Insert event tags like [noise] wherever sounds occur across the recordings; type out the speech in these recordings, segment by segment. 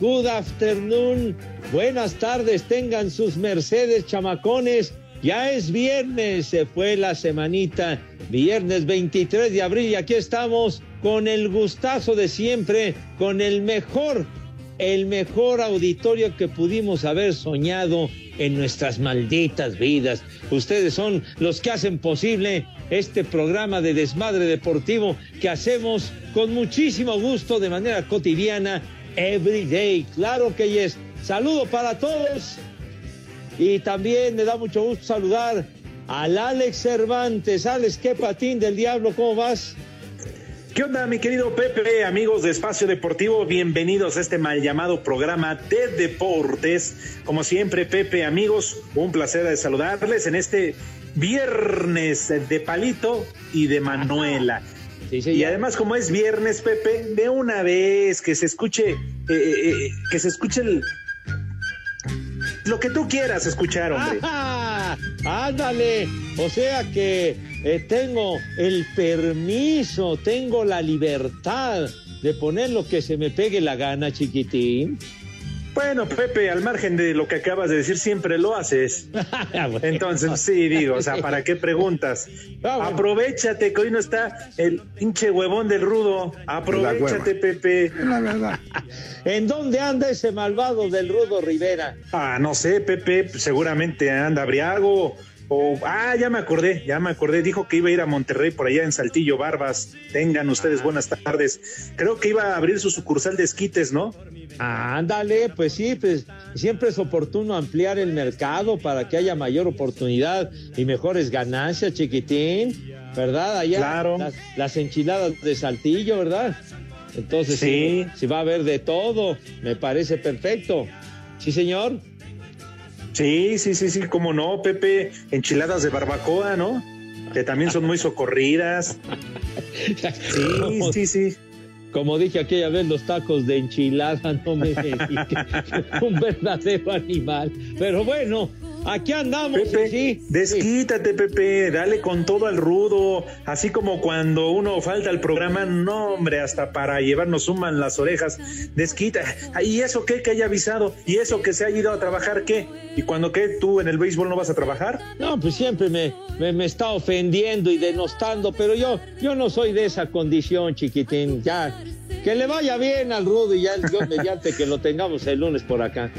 Good afternoon, buenas tardes, tengan sus mercedes chamacones. Ya es viernes, se fue la semanita, viernes 23 de abril y aquí estamos con el gustazo de siempre, con el mejor, el mejor auditorio que pudimos haber soñado en nuestras malditas vidas. Ustedes son los que hacen posible este programa de desmadre deportivo que hacemos con muchísimo gusto de manera cotidiana, every day. Claro que yes. Saludo para todos. Y también me da mucho gusto saludar al Alex Cervantes. Alex, qué patín del diablo, ¿cómo vas? ¿Qué onda, mi querido Pepe, amigos de Espacio Deportivo? Bienvenidos a este mal llamado programa de deportes. Como siempre, Pepe, amigos, un placer de saludarles en este viernes de Palito y de Manuela. Sí, sí, Y además, como es viernes, Pepe, de una vez que se escuche, eh, eh, eh, que se escuche el, lo que tú quieras escuchar, hombre. ¡Ah! [laughs] Ándale, o sea que eh, tengo el permiso, tengo la libertad de poner lo que se me pegue la gana, chiquitín. Bueno, Pepe, al margen de lo que acabas de decir, siempre lo haces. [laughs] Bueno. Entonces, sí, digo, o sea, ¿para qué preguntas? Ah. Aprovechate que hoy no está el pinche huevón del rudo. Aprovechate, Pepe. [laughs] ¿En dónde anda ese malvado del Rudo Rivera? Ah, no sé, Pepe, seguramente anda briago. O, ah, ya me acordé, ya me acordé. Dijo que iba a ir a Monterrey por allá en Saltillo Barbas. Tengan ustedes buenas tardes. Creo que iba a abrir su sucursal de esquites, ¿no? Ándale, pues sí, pues siempre es oportuno ampliar el mercado para que haya mayor oportunidad y mejores ganancias, chiquitín, ¿verdad? Allá Claro. las, las enchiladas de Saltillo, ¿verdad? Entonces, Sí. si va a haber de todo, me parece perfecto. Sí, señor. Sí, sí, sí, sí, cómo no, Pepe. Enchiladas de barbacoa, ¿no? Que también son muy socorridas. Sí, sí, sí. Como dije aquella vez, los tacos de enchilada no me [laughs] un verdadero animal. Pero bueno, aquí andamos. Pepe, sí, sí. desquítate, Pepe, dale con todo al rudo, así como cuando uno falta al programa, no, hombre, hasta para llevarnos suman las orejas, desquita, y eso qué que haya avisado, y eso que se haya ido a trabajar, ¿qué? ¿Y cuando qué, tú en el béisbol no vas a trabajar? No, pues siempre me, me, me está ofendiendo y denostando, pero yo, yo no soy de esa condición, chiquitín. Ya, que le vaya bien al Rudo y ya yo mediante que lo tengamos el lunes por acá.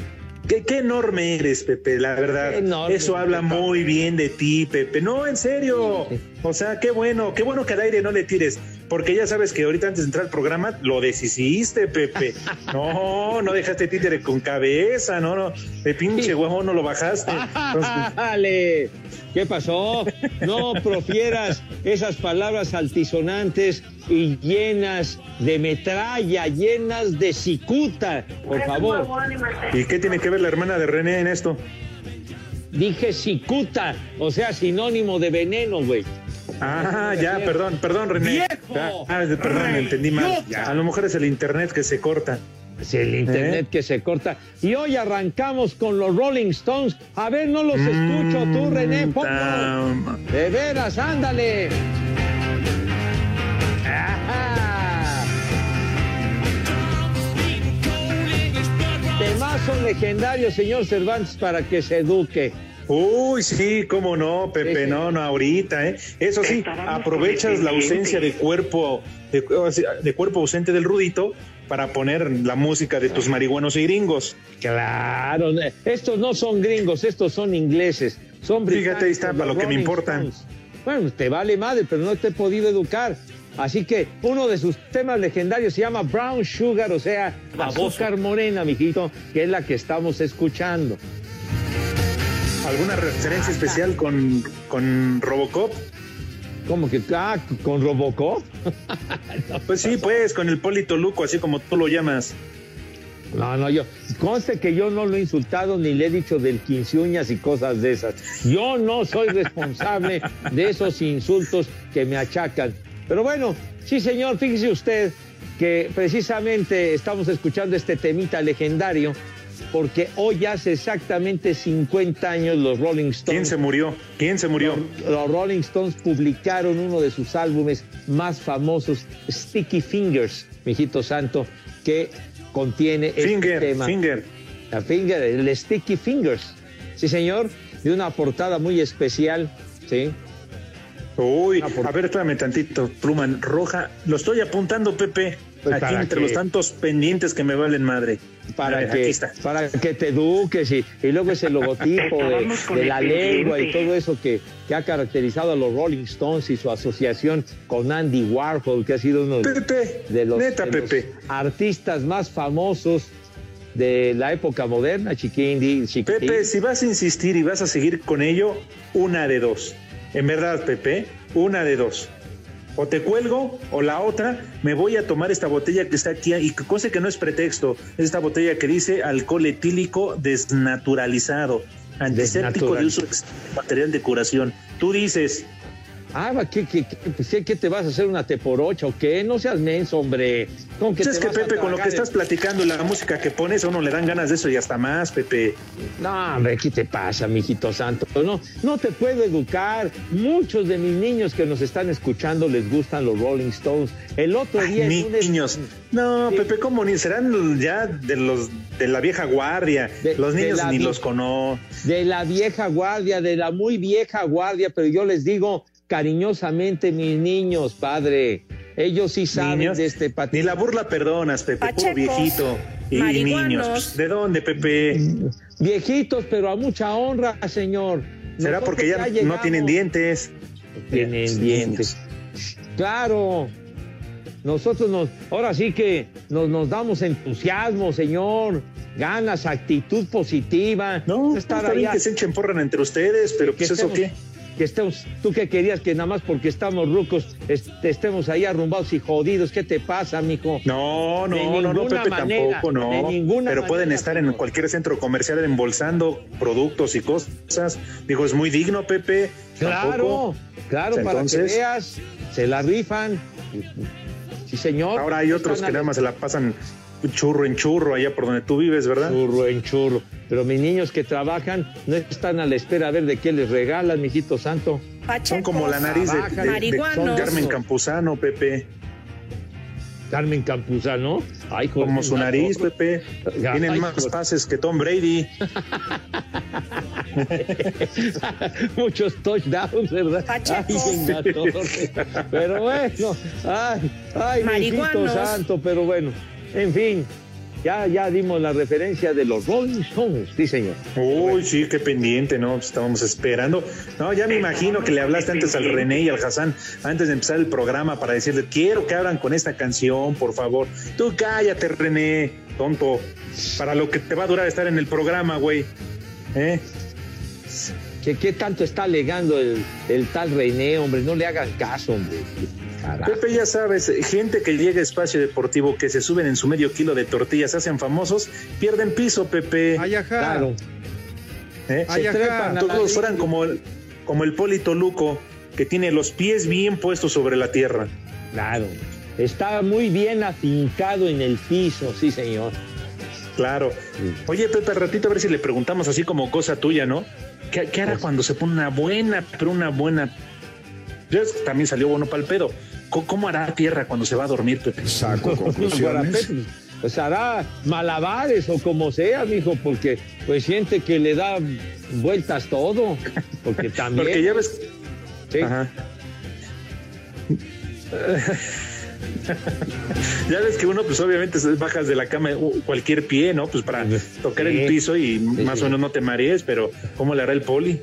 Qué, qué enorme eres, Pepe, la verdad. Enorme, Eso habla Pepe. muy bien de ti, Pepe. No, en serio. O sea, qué bueno, qué bueno que al aire no le tires, porque ya sabes que ahorita antes de entrar al programa lo deshiciste, Pepe. No, no dejaste títere con cabeza, no, no, de pinche huevo no lo bajaste. Dale, ¿qué pasó? No profieras esas palabras altisonantes y llenas de metralla, llenas de cicuta, por favor. ¿Y qué tiene que ver la hermana de René en esto? Dije cicuta, o sea, sinónimo de veneno, güey. Ah, ya, perdón, perdón, René. ¡Viejo! Ah, perdón, me entendí mal. A lo mejor es el internet que se corta. Es el internet que se corta. Y hoy arrancamos con los Rolling Stones. A ver, no los escucho tú, René. Ponlo. Tam- De veras, ándale. Ajá. Temazo legendario, señor Cervantes, para que se eduque. Uy, sí, cómo no, Pepe, Sí. no, no, ahorita, ¿eh? Eso sí, aprovechas la ausencia de cuerpo, de, de cuerpo ausente del Rudito para poner la música de tus marihuanos y gringos. Claro, estos no son gringos, estos son ingleses. Son Fíjate, ahí está, para lo que me Rolling importa. Stones. Bueno, te vale madre, pero no te he podido educar. Así que uno de sus temas legendarios se llama Brown Sugar, o sea, azúcar morena, mijito, que es la que estamos escuchando. ¿Alguna referencia especial con, con Robocop? ¿Cómo que? Ah, con Robocop. [laughs] Pues sí, pues, con el Polito Luco, así como tú lo llamas. No, no, yo. Conste que yo no lo he insultado ni le he dicho del quince uñas y cosas de esas. Yo no soy responsable de esos insultos que me achacan. Pero bueno, sí, señor, fíjese usted que precisamente estamos escuchando este temita legendario porque hoy hace exactamente 50 años los Rolling Stones. ¿Quién se murió? ¿Quién se murió? Los Rolling Stones publicaron uno de sus álbumes más famosos, Sticky Fingers, mijito santo, que contiene este Finger, tema. Finger. La finger, el Sticky Fingers. Sí, señor, de una portada muy especial, ¿sí? Uy, a ver, espérame tantito, pluma roja. Lo estoy apuntando, Pepe. Pues, aquí ¿para entre qué? los tantos pendientes que me valen madre. Para ver, aquí que, para que te eduques y, y luego ese logotipo [laughs] de, de la lengua y todo eso que, que ha caracterizado a los Rolling Stones y su asociación con Andy Warhol, que ha sido uno de, Pepe, de los, neta, de los Pepe. artistas más famosos de la época moderna, Chiquindi, Chiquitín. Pepe, si vas a insistir y vas a seguir con ello, una de dos. En verdad, Pepe, una de dos. O te cuelgo, o la otra, me voy a tomar esta botella que está aquí, y cosa que no es pretexto, es esta botella que dice alcohol etílico desnaturalizado, antiséptico de uso material de curación. Tú dices, Ah, va, ¿qué, qué, qué, pues, ¿qué- qué te vas a hacer una teporocha o qué? No seas menso, hombre. ¿Cómo que pues es que vas a Pepe, con lo que estás platicando y la música que pones, a uno le dan ganas de eso y hasta más, Pepe. No, hombre, ¿qué te pasa, mijito santo? No, no te puedo educar. Muchos de mis niños que nos están escuchando les gustan los Rolling Stones. El otro Ay, día... es- niños. No, Sí. Pepe, ¿cómo ni serán ya de los de la vieja guardia? De- los niños ni los conozco. De la vieja guardia, de la muy vieja guardia, pero yo les digo cariñosamente, mis niños, padre. Ellos sí saben Niños. de este Ni patín. la burla perdonas, Pepe, puro Pachecos, viejito. Y marihuanos. niños. ¿De dónde, Pepe? Viejitos, pero a mucha honra, señor. ¿Será Nosotros porque ya no llegamos. tienen dientes? tienen Sí, dientes. Claro. Nosotros nos, ahora sí que nos, nos damos entusiasmo, señor, ganas, actitud positiva. No, estar está bien allá, que se echen entre ustedes, pero pues eso estemos- qué. Que estemos, tú que querías que nada más porque estamos rucos est- estemos ahí arrumbados y jodidos. ¿Qué te pasa, mijo? No, De no, no, no, ninguna Pepe manera, tampoco, no. de ninguna Pero pueden estar en cualquier centro comercial embolsando productos y cosas. Digo, es muy digno, Pepe. Claro, Tampoco. claro, para Entonces- que veas, se la rifan. Sí, señor. Ahora hay otros que nada más se la pasan churro en churro allá por donde tú vives, ¿verdad? Churro en churro. Pero mis niños que trabajan no están a la espera a ver de qué les regalan, mijito santo. Son como la nariz de, de- de marihuanos. Carmen Campuzano, Pepe. Carmen Campuzano. Ay, joder, Como su nariz. Pepe. Ay, Tienen más joder. pases que Tom Brady. [laughs] Muchos touchdowns, ¿verdad? Ay. Pero bueno, ay, ay, santo, pero bueno, en fin. ya, ya dimos la referencia de los Rolling Stones, sí, señor. Uy, sí, qué pendiente, ¿no? Estábamos esperando. No, ya me imagino que le hablaste antes al René y al Hassan antes de empezar el programa para decirle, quiero que abran con esta canción, por favor. Tú cállate, René, tonto, para lo que te va a durar estar en el programa, güey. ¿Eh? ¿Qué, qué tanto está alegando el, el tal René, hombre? No le hagan caso, hombre. Carajo. Pepe, ya sabes, gente que llega a espacio deportivo, que se suben en su medio kilo de tortillas, se hacen famosos, pierden piso, Pepe. Ay, ajá. Claro. ¿Eh? Ay, Se trepan Todos fueran como el, como el Polito Luco, que tiene los pies bien puestos sobre la tierra. Claro. Está muy bien afincado en el piso, sí, señor. Claro. Oye, Pepe, al ratito a ver si le preguntamos así como cosa tuya, ¿no? ¿Qué, qué hará cuando se pone una buena, pero una buena... También salió bueno para el pedo. ¿Cómo, hará tierra cuando se va a dormir, Pepe? Saco conclusiones. Pues hará malabares o como sea, mijo, porque pues siente que le da vueltas todo. Porque [laughs] también. Porque ya ves... Sí. Ajá. ya ves que uno, pues obviamente bajas de la cama cualquier pie, ¿no? Pues para tocar Sí. el piso y más o menos no te marees, pero ¿cómo le hará el poli?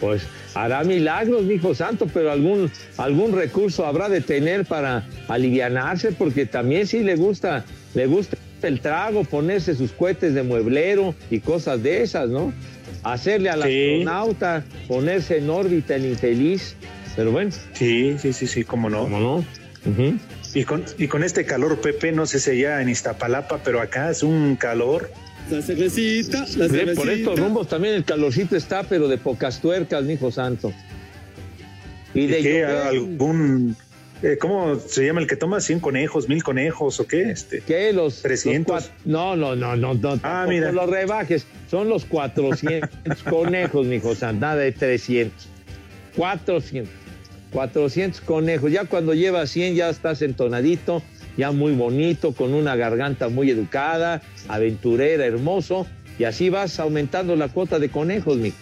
Pues hará milagros, mijo santo, pero algún, algún recurso habrá de tener para alivianarse, porque también sí le gusta, le gusta el trago, ponerse sus cohetes de mueblero y cosas de esas, ¿no? Hacerle al Sí. astronauta, ponerse en órbita el infeliz. Pero bueno, Sí, sí, sí, sí, cómo no. ¿cómo no? Y con, y con este calor, Pepe, no sé si allá en Iztapalapa, pero acá es un calor. La cervecita, la cervecita. por estos rumbos también el calorcito está, pero de pocas tuercas, mijo santo. Y ¿Y de qué? ¿Algún... eh, ¿Cómo se llama el que toma? ¿100 conejos, mil conejos o qué? Este, ¿Qué? Los 300. los cua- no, no, no, no, no. Ah, mira. los rebajes. Son los 400 [laughs] conejos, mijo santo, nada de 300. 400. 400 conejos. Ya cuando llevas 100 ya estás entonadito, ya muy bonito, con una garganta muy educada, aventurera, hermoso. Y así vas aumentando la cuota de conejos, mijo.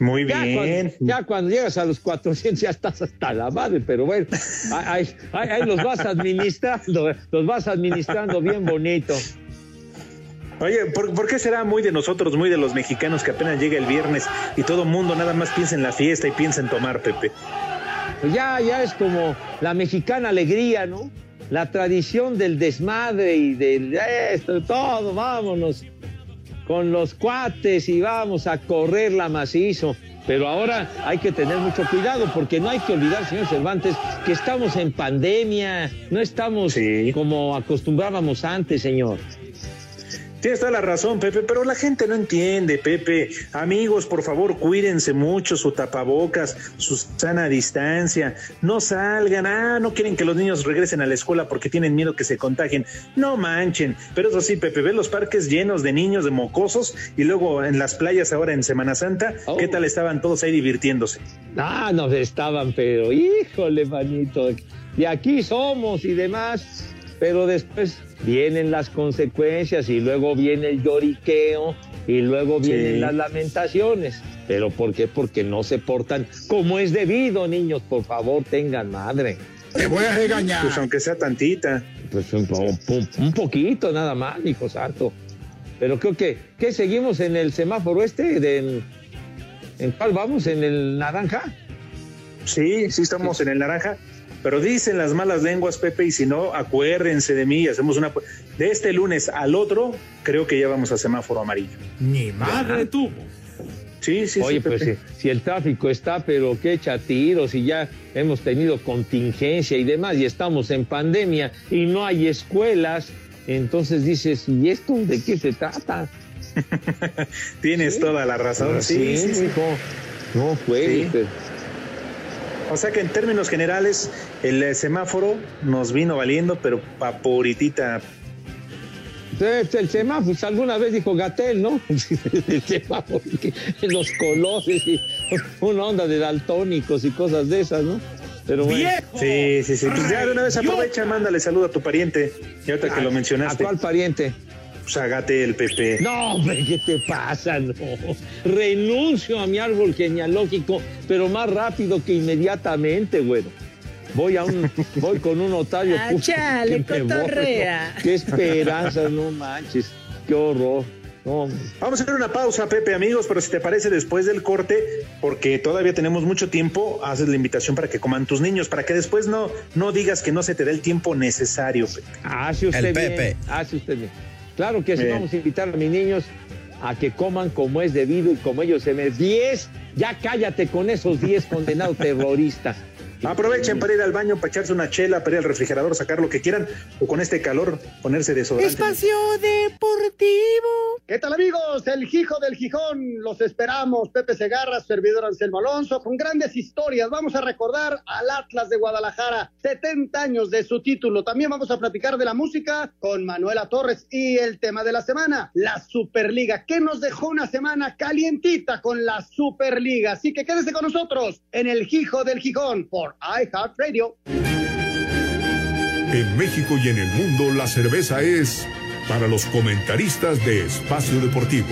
Muy Ya bien. cuando, ya cuando llegas a los 400 ya estás hasta la madre, pero bueno, ahí, ahí- ahí los vas administrando, los vas administrando bien bonito. Oye, ¿por, por qué será muy de nosotros, muy de los mexicanos que apenas llega el viernes y todo el mundo nada más piensa en la fiesta y piensa en tomar, Pepe? Pues ya, ya es como la mexicana alegría, ¿no? La tradición del desmadre y del esto, todo, vámonos con los cuates y vamos a correr la macizo. Pero ahora hay que tener mucho cuidado porque no hay que olvidar, señor Cervantes, que estamos en pandemia, no estamos Sí. como acostumbrábamos antes, señor. Tienes toda la razón, Pepe, pero la gente no entiende, Pepe. Amigos, por favor, cuídense mucho, su tapabocas, su sana distancia. No salgan, ah, no quieren que los niños regresen a la escuela porque tienen miedo que se contagien. No manchen. Pero eso sí, Pepe, ve los parques llenos de niños, de mocosos, y luego en las playas ahora en Semana Santa, Oh. ¿qué tal estaban todos ahí divirtiéndose? Ah, nos estaban, pero híjole, manito, de aquí somos y demás. Pero después vienen las consecuencias y luego viene el lloriqueo y luego vienen Sí. las lamentaciones. ¿Pero por qué? Porque no se portan como es debido, niños. Por favor, tengan madre. Te voy a regañar. Pues aunque sea tantita. Pues un, po- un- un poquito nada más, hijo santo. Pero creo que, ¿qué seguimos en el semáforo este? De, en, ¿En cuál vamos? ¿En el naranja? Sí, sí estamos en el naranja, pero dicen las malas lenguas, Pepe, y si no, acuérdense de mí, hacemos una... De este lunes al otro, creo que ya vamos a semáforo amarillo. Ni madre tuvo. Sí, sí, Oye, sí, pues si, si el tráfico está, pero qué echa tiros y ya hemos tenido contingencia y demás y estamos en pandemia y no hay escuelas, entonces dices, ¿y esto de qué se trata? [laughs] Tienes toda la razón. Sí, sí, sí. hijo. No puede. Sí. O sea que en términos generales, el semáforo nos vino valiendo, pero paporitita. El semáforo, pues, alguna vez dijo Gatel, ¿no? [laughs] el semáforo, los colores y una onda de daltónicos y cosas de esas, ¿no? Pero bueno, Sí, sí, sí. Pues ya de una vez aprovecha, mándale saludo a tu pariente. Y ahorita que lo ¿a mencionaste, cuál pariente? Pues agate el Pepe. No, hombre, ¿qué te pasa? No. Renuncio a mi árbol genealógico, pero más rápido que inmediatamente, güero. voy a un, [laughs] voy con un notario. Ah, chale, que cotorrea. Qué esperanza, no manches, qué horror. No, Vamos a hacer una pausa, Pepe, amigos, pero si te parece después del corte, porque todavía tenemos mucho tiempo, haces la invitación para que coman tus niños, para que después no, no digas que no se te dé el tiempo necesario, Pepe. hace usted El bien. Pepe. Hace usted bien. Claro que sí, Bien. vamos a invitar a mis niños a que coman como es debido y como ellos se merecen. ¡Diez! Ya cállate con esos diez condenados terroristas. Aprovechen para ir al baño, para echarse una chela, para ir al refrigerador, sacar lo que quieran, o con este calor ponerse desodorante. Espacio Deportivo. ¿Qué tal amigos? El Gijo del Gijón, los esperamos. Pepe Segarra, servidor Anselmo Alonso, con grandes historias. Vamos a recordar al Atlas de Guadalajara, 70 años de su título. También vamos a platicar de la música con Manuela Torres y el tema de la semana, la Superliga, que nos dejó una semana calientita con la Superliga. Así que quédese con nosotros en el Gijo del Gijón por iHeartRadio. En México y en el mundo la cerveza es para los comentaristas de Espacio Deportivo.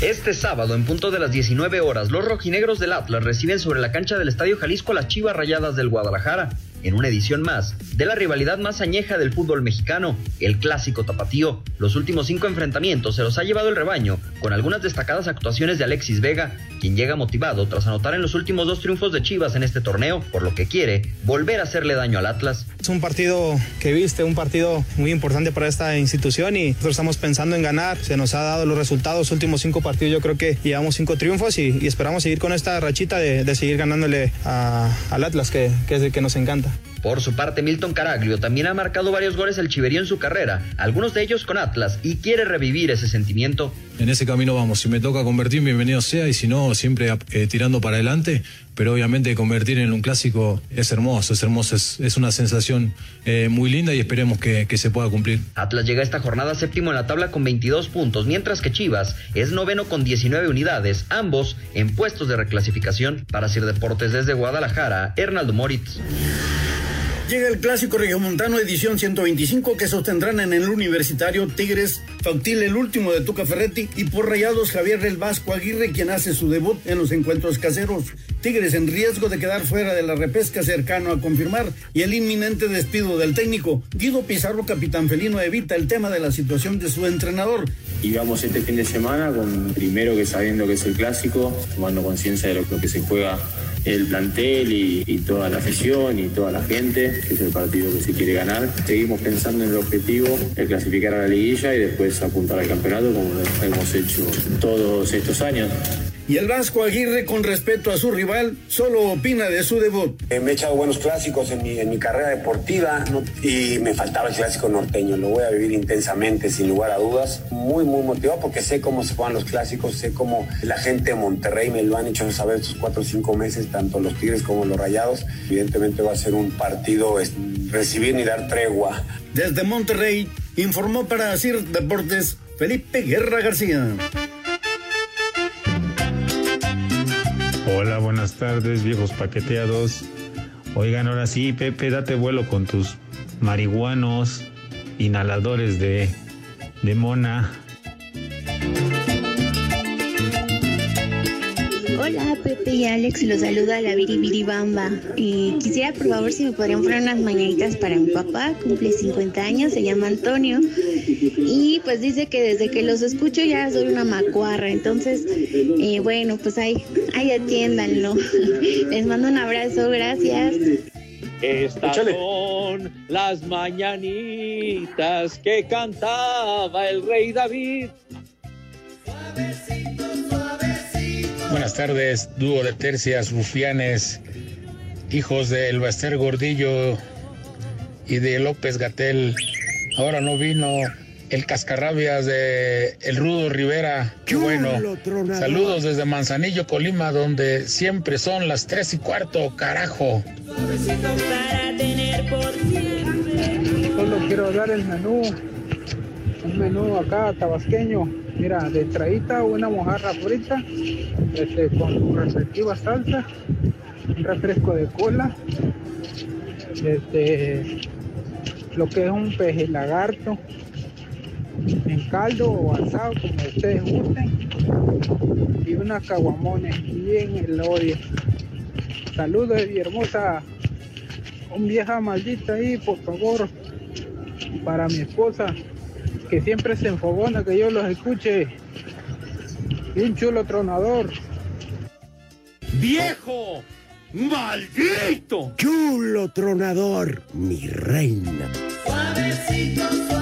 Este sábado, en punto de las 19 horas, los rojinegros del Atlas reciben sobre la cancha del Estadio Jalisco a las Chivas Rayadas del Guadalajara, en una edición más de la rivalidad más añeja del fútbol mexicano, el clásico tapatío. Los últimos cinco enfrentamientos se los ha llevado el rebaño, con algunas destacadas actuaciones de Alexis Vega, quien llega motivado tras anotar en los últimos dos triunfos de Chivas en este torneo, por lo que quiere volver a hacerle daño al Atlas. Es un partido que viste, un partido muy importante para esta institución y nosotros estamos pensando en ganar. Se nos ha dado los resultados, últimos cinco partidos yo creo que llevamos cinco triunfos y, esperamos seguir con esta rachita de, seguir ganándole al Atlas, que, que es el que nos encanta. Por su parte, Milton Caraglio también ha marcado varios goles el chiverío en su carrera, algunos de ellos con Atlas, y quiere revivir ese sentimiento. En ese camino vamos. Si me toca convertir, bienvenido sea, y si no, siempre eh, tirando para adelante. Pero obviamente convertir en un clásico es hermoso, es hermoso, es, es una sensación eh, muy linda y esperemos que, que se pueda cumplir. Atlas llega esta jornada séptimo en la tabla con 22 puntos, mientras que Chivas es noveno con 19 unidades, ambos en puestos de reclasificación. Para Sir Deportes desde Guadalajara, Hernaldo Moritz. Llega el clásico regiomontano edición 125 que sostendrán en el Universitario Tigres Fautil el último de Tuca Ferretti y por Rayados Javier del Vasco Aguirre quien hace su debut en los encuentros caseros. Tigres en riesgo de quedar fuera de la repesca cercano a confirmar y el inminente despido del técnico. Guido Pizarro, capitán felino, evita el tema de la situación de su entrenador. Y vamos este fin de semana con primero que sabiendo que es el clásico, tomando conciencia de lo que se juega el plantel y, toda la afición y toda la gente, que es el partido que se quiere ganar. Seguimos pensando en el objetivo de clasificar a la liguilla y después apuntar al campeonato como lo hemos hecho todos estos años. Y el Vasco Aguirre, con respeto a su rival, solo opina de su debut. Eh, me he echado buenos clásicos en mi, en mi carrera deportiva ¿no? y me faltaba el clásico norteño. Lo voy a vivir intensamente, sin lugar a dudas. Muy, muy motivado porque sé cómo se juegan los clásicos, sé cómo la gente de Monterrey me lo han hecho saber estos cuatro o cinco meses, tanto los Tigres como los Rayados. Evidentemente va a ser un partido recibir ni dar tregua. Desde Monterrey, informó para CIR Deportes Felipe Guerra García. Hola, buenas tardes, viejos paqueteados. Oigan, ahora sí, Pepe, date vuelo con tus marihuanos, inhaladores de, de mona. Hola Pepe y Alex, los saluda la Biribiribamba. Y quisiera por favor si me podrían poner unas mañanitas para mi papá, cumple 50 años, se llama Antonio. Y pues dice que desde que los escucho ya soy una macuarra. Entonces, eh, bueno, pues ahí, ahí atiéndanlo. [laughs] Les mando un abrazo, gracias. Estas son las mañanitas que cantaba el rey David. Buenas tardes, dúo de tercias, rufianes, hijos del Baster Gordillo y de López Gatel. Ahora no vino el cascarrabias de el Rudo Rivera. Qué bueno. Saludos desde Manzanillo, Colima, donde siempre son las tres y cuarto, carajo. Solo quiero dar el menú, un menú acá tabasqueño. Mira, de entradita una mojarra frita, este, con su respectiva salsa, un refresco de cola, este, lo que es un peje lagarto en caldo o asado, como ustedes gusten, y unas caguamones bien el odio. Saludos y hermosa, un vieja maldita ahí, por favor, para mi esposa, que siempre se enfogona que yo los escuche. Y un chulo tronador. ¡Viejo! ¡Maldito! Chulo tronador, mi reina. Suavecito, suavecito.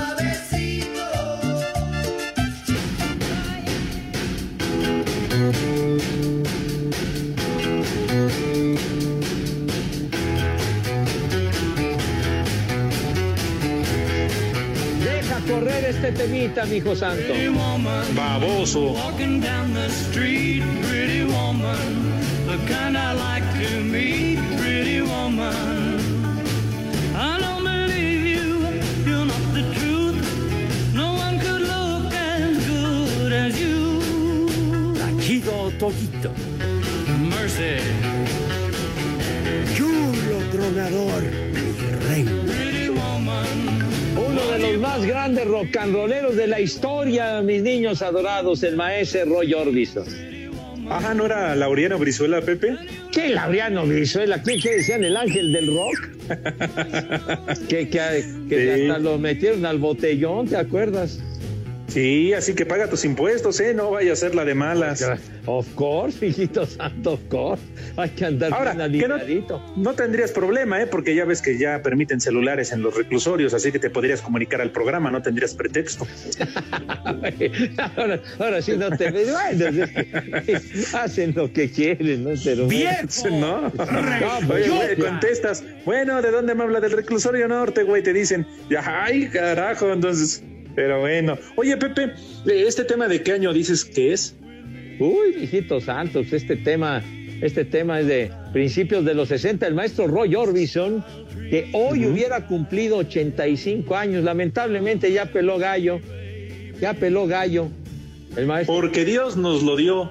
Look as good as you. Taquido Toquito. Mercy. Chulo tronador, mi reina. Uno de los más grandes rock and rolleros de la historia, mis niños adorados, el maestro Roy Orbison. Ajá, ¿no era Laureano Brizuela, Pepe? ¿Qué Laureano Brizuela? ¿Qué, qué decían el ángel del rock? [laughs] que que, que Sí. hasta lo metieron al botellón, ¿te acuerdas? Sí, así que paga tus impuestos, ¿eh? No vaya a ser la de malas. Of course, [laughs] hijito santo, of course. Hay que andar Ahora, bien que no, tendrías problema, ¿eh? Porque ya ves que ya permiten celulares en los reclusorios, así que te podrías comunicar al programa, no tendrías pretexto. [laughs] ahora, ahora sí no te. Bueno, [laughs] hacen lo que quieren, ¿no? Pero Bien, ¿no? Oye, güey, contestas, bueno, ¿de dónde me habla? Del reclusorio norte, güey, te dicen, ay, carajo, entonces, pero bueno. Oye, Pepe, eh, ¿este tema de qué año dices que es? Uy, hijitos santos, este tema, este tema es de principios de los 60. El maestro Roy Orbison, que hoy hubiera cumplido 85 años, lamentablemente ya peló gallo, ya peló gallo. El maestro. Porque Dios nos lo dio.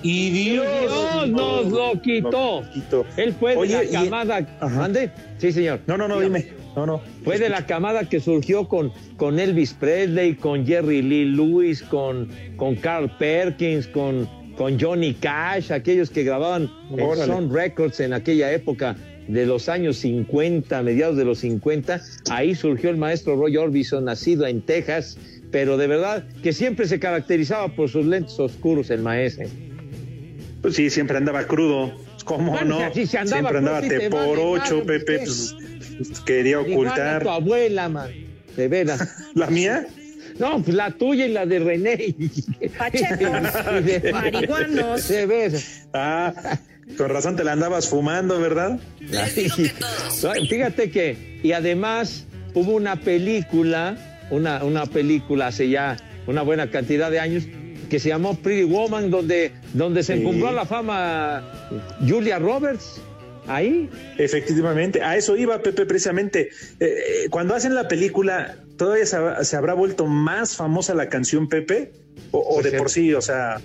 Y Dios, Dios nos lo quitó. nos quitó. Él fue Oye, de y- la camada. Sí, señor. No, no, no, dime. No, no. Fue de la camada que surgió con, con Elvis Presley, con Jerry Lee Lewis, con, con Carl Perkins, con, con Johnny Cash, aquellos que grababan en. Sun Records en aquella época de los años 50, mediados de los 50. Ahí surgió el maestro Roy Orbison, nacido en Texas, pero de verdad que siempre se caracterizaba por sus lentes oscuros, el maestro. Pues sí, siempre andaba crudo. ¿Cómo Bueno, no? si se andaba siempre andaba te por ocho, Pepe, quería a ocultar. tu abuela, man, de veras. ¿La mía? No, pues la tuya y la de René. Pachecos, [laughs] [laughs] marihuanos. De veras. Ah, con razón te la andabas fumando, ¿verdad? Ay, Fíjate que, y además hubo una película, una, una película hace ya una buena cantidad de años, que se llamó Pretty Woman, donde, donde se Sí. encumbró la fama Julia Roberts. Ahí. Efectivamente, a eso iba Pepe precisamente. Eh, eh, cuando hacen la película, ¿todavía se, ha- se habrá vuelto más famosa la canción Pepe? ¿O, o Pues de se- por sí? O sea,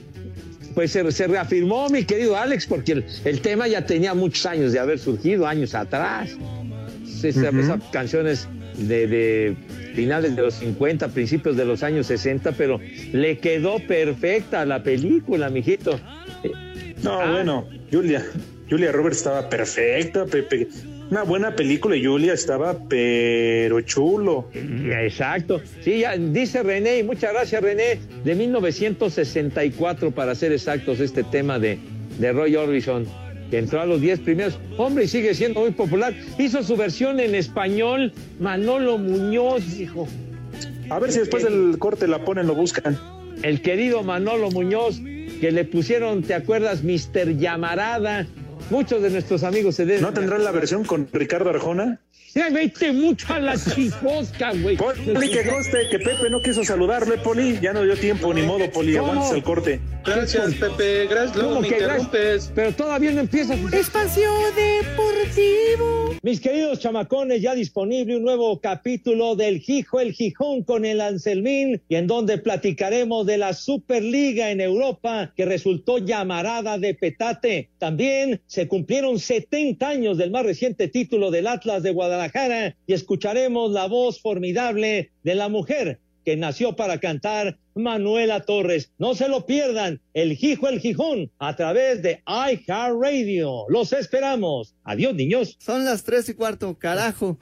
Pues se, se reafirmó, mi querido Alex, porque el, el tema ya tenía muchos años de haber surgido, años atrás. Ujú. Esas canciones de, de finales de los 50, principios de los años 60, pero le quedó perfecta la película, mijito. no, Ah. bueno, Julia, Julia Roberts estaba perfecta, Pepe. Una buena película y Julia estaba pero chulo. Exacto. Sí, ya dice René, y muchas gracias René, de 1964 para ser exactos este tema de, de Roy Orbison, que entró a los 10 primeros. Hombre, y sigue siendo muy popular. Hizo su versión en español, Manolo Muñoz, dijo. A ver si después del corte la ponen, lo buscan. El querido Manolo Muñoz, que le pusieron, ¿te acuerdas? Mister Llamarada. Muchos de nuestros amigos se deben. ¿No tendrán la versión con Ricardo Arjona? Ya vete mucho a la chifosca, güey. Poli, que conste que Pepe no quiso saludarle, Poli. Ya no dio tiempo, ni modo, Poli. Aguantes el corte. Gracias, Pepe. Gracias. Pero todavía no empieza. Espacio Deportivo. Mis queridos chamacones, ya disponible un nuevo capítulo del Gijo el Gijón con el Anselmín y en donde platicaremos de la Superliga en Europa que resultó llamarada de petate. También se cumplieron 70 años del más reciente título del Atlas de Guadalajara y escucharemos la voz formidable de la mujer que nació para cantar Manuela Torres. No se lo pierdan, el Hijo el Gijón, a través de iHeartRadio. Los esperamos. Adiós, niños. Son las tres y cuarto, carajo.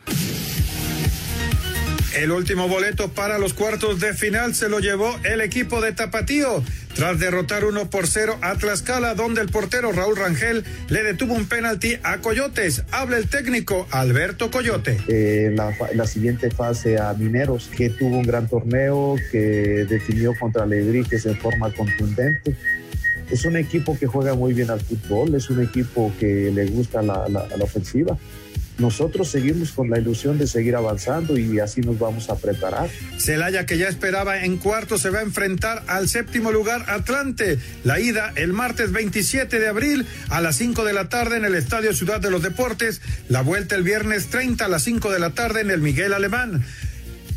El último boleto para los cuartos de final se lo llevó el equipo de Tapatío tras derrotar 1 por 0 a Tlaxcala, donde el portero Raúl Rangel le detuvo un penalti a Coyotes. Habla el técnico Alberto Coyote. Eh, la, siguiente fase a Mineros, que tuvo un gran torneo, que definió contra Alebrijes en forma contundente. Es un equipo que juega muy bien al fútbol, es un equipo que le gusta la ofensiva nosotros seguimos con la ilusión de seguir avanzando y así nos vamos a preparar. Celaya, que ya esperaba en cuarto, se va a enfrentar al séptimo lugar Atlante. La ida el martes 27 de abril a las 5 de la tarde en el Estadio Ciudad de los Deportes. La vuelta el viernes 30 a las 5 de la tarde en el Miguel Alemán.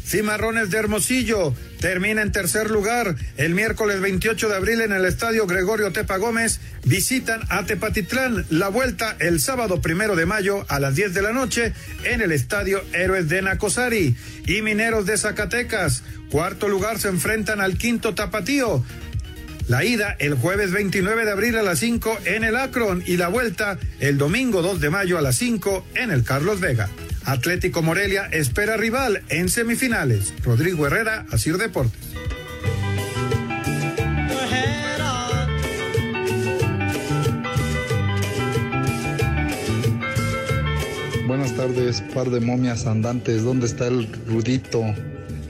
Cimarrones de Hermosillo termina en tercer lugar. El miércoles 28 de abril en el estadio Gregorio Tepa Gómez visitan a Tepatitlán. La vuelta el sábado primero de mayo a las 10 de la noche en el estadio Héroes de Nacosari. Y Mineros de Zacatecas. Cuarto lugar se enfrentan al quinto Tapatío. La ida el jueves 29 de abril a las 5 en el Akron y la vuelta el domingo 2 de mayo a las 5 en el Carlos Vega. Atlético Morelia espera rival en semifinales. Rodrigo Herrera, Asir Deportes. Buenas tardes, par de momias andantes. ¿Dónde está el Rudito?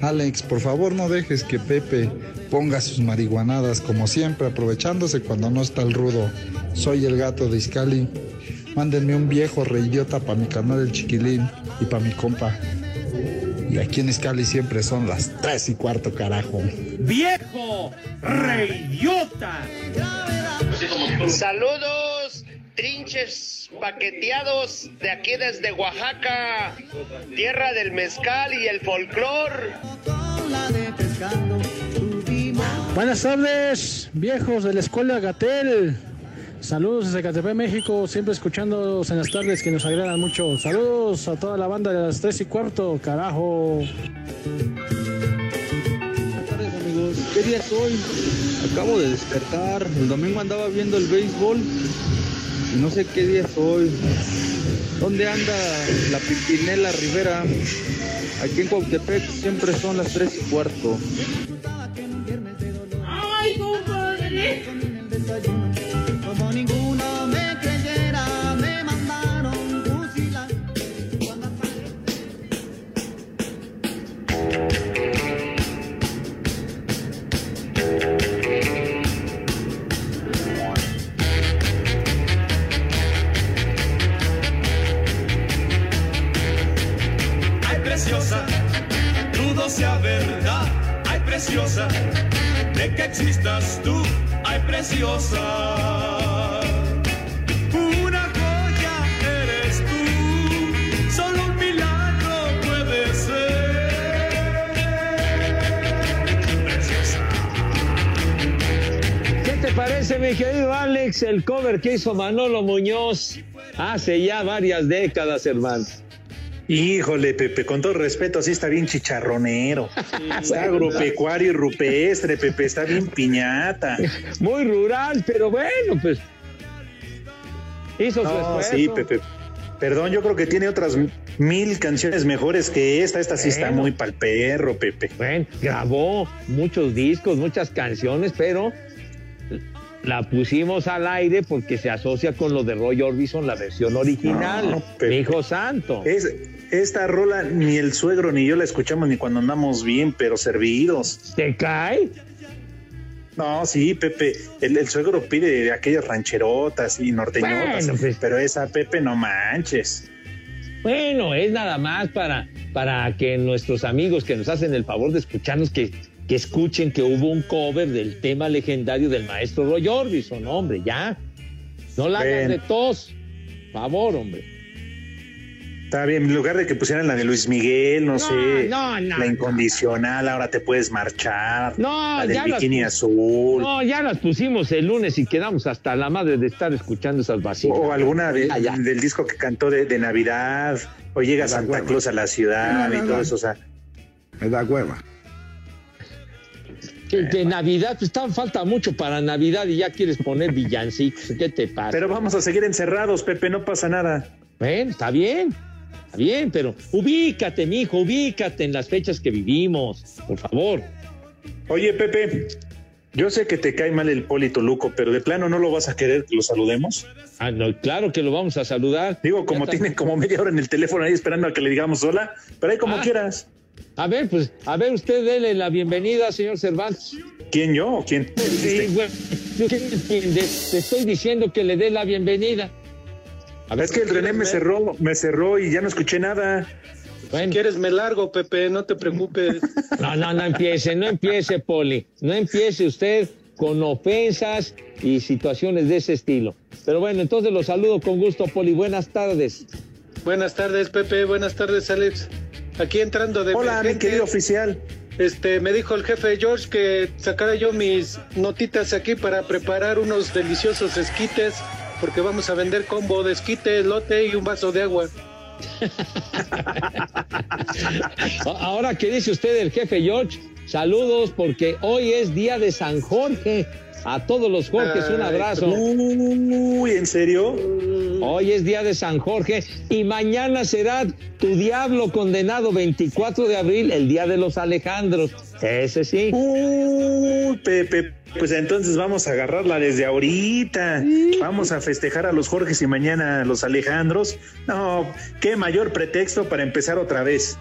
Alex, por favor no dejes que Pepe ponga sus marihuanadas como siempre, aprovechándose cuando no está el rudo. Soy el gato de Iscali. Mándenme un viejo reidiota para mi canal del chiquilín y para mi compa. Y aquí en Iscali siempre son las tres y cuarto, carajo. ¡Viejo reidiota! Saludos, trinches paqueteados de aquí desde Oaxaca, tierra del mezcal y el folclor. Buenas tardes, viejos de la escuela Gatel. Saludos desde Catepec, México, siempre escuchándonos en las tardes que nos agradan mucho. Saludos a toda la banda de las 3 y cuarto, carajo. Buenas tardes amigos, ¿qué día es hoy? Acabo de despertar, el domingo andaba viendo el béisbol y no sé qué día es hoy. ¿Dónde anda la Pipinela Rivera? Aquí en Cuautepec siempre son las 3 y cuarto. ¡Ay, compadre! El cover que hizo Manolo Muñoz hace ya varias décadas, hermano? Híjole, Pepe, con todo respeto, sí está bien chicharronero. [laughs] agropecuario y rupestre, Pepe, está bien piñata. Muy rural, pero bueno, pues. Hizo su esfuerzo. sí, Pepe. Perdón, yo creo que tiene otras mil canciones mejores que esta. Esta sí está Bueno. muy pal perro, Pepe. Bueno, grabó muchos discos, muchas canciones, pero la pusimos al aire porque se asocia con lo de Roy Orbison, la versión original. No, hijo santo. Es, esta rola ni el suegro ni yo la escuchamos ni cuando andamos bien, pero servidos. ¿Te cae? No, sí, Pepe. El, el suegro pide aquellas rancherotas y norteñotas, Bueno, pues. pero esa Pepe no manches. Bueno, es nada más para, para que nuestros amigos que nos hacen el favor de escucharnos, que, que escuchen que hubo un cover del tema legendario del maestro Roy Orbison, hombre, ya. No la hagan de tos. Favor, hombre. Está bien, en lugar de que pusieran la de Luis Miguel, no, No, sé, no, no, la incondicional, ahora te puedes marchar. No, la del ya las bikini pu- azul. No, ya las pusimos el lunes y quedamos hasta la madre de estar escuchando esas vacías. O alguna de- del disco que cantó de, de Navidad, o llega Santa Claus a la ciudad No, no, y todo no. eso, o sea. Me da hueva. Que Navidad, pues falta mucho para Navidad y ya quieres poner villancicos. ¿Qué te pasa? Pero vamos a seguir encerrados, Pepe, no pasa nada. Bueno, está bien. Está bien, pero ubícate, mijo, ubícate en las fechas que vivimos, por favor. Oye, Pepe, yo sé que te cae mal el Polito Luco, pero de plano no lo vas a querer que lo saludemos. Ah, no, claro que lo vamos a saludar. Digo, como tiene como media hora en el teléfono ahí esperando a que le digamos hola, pero ahí como Ah. quieras. A ver, pues, a ver, usted dele la bienvenida, señor Cervantes. ¿Quién yo o quién? Sí, bueno, ¿qué entiende? Te estoy diciendo que le dé la bienvenida. A Es que el René me cerró, me cerró y ya no escuché nada. Si quieres me largo, Pepe, no te preocupes. [laughs] No, no, no empiece, no empiece, Poli. No empiece usted con ofensas y situaciones de ese estilo. Pero bueno, entonces lo saludo con gusto, Poli. Buenas tardes. Buenas tardes, Pepe. Buenas tardes, Alex. Aquí entrando de Hola, mi querido oficial. Este, me dijo el jefe George que sacara yo mis notitas aquí para preparar unos deliciosos esquites, porque vamos a vender combo de esquite, lote y un vaso de agua. [laughs] Ahora que dice usted el jefe George, saludos porque hoy es día de San Jorge. A todos los Jorges un abrazo. Uy, ¿en serio? Hoy es día de San Jorge y mañana será tu diablo condenado 24 de abril, el día de los Alejandros. Ese sí. Uy, Pepe, pues entonces vamos a agarrarla desde ahorita. Vamos a festejar a los Jorges y mañana a los Alejandros. No, qué mayor pretexto para empezar otra vez.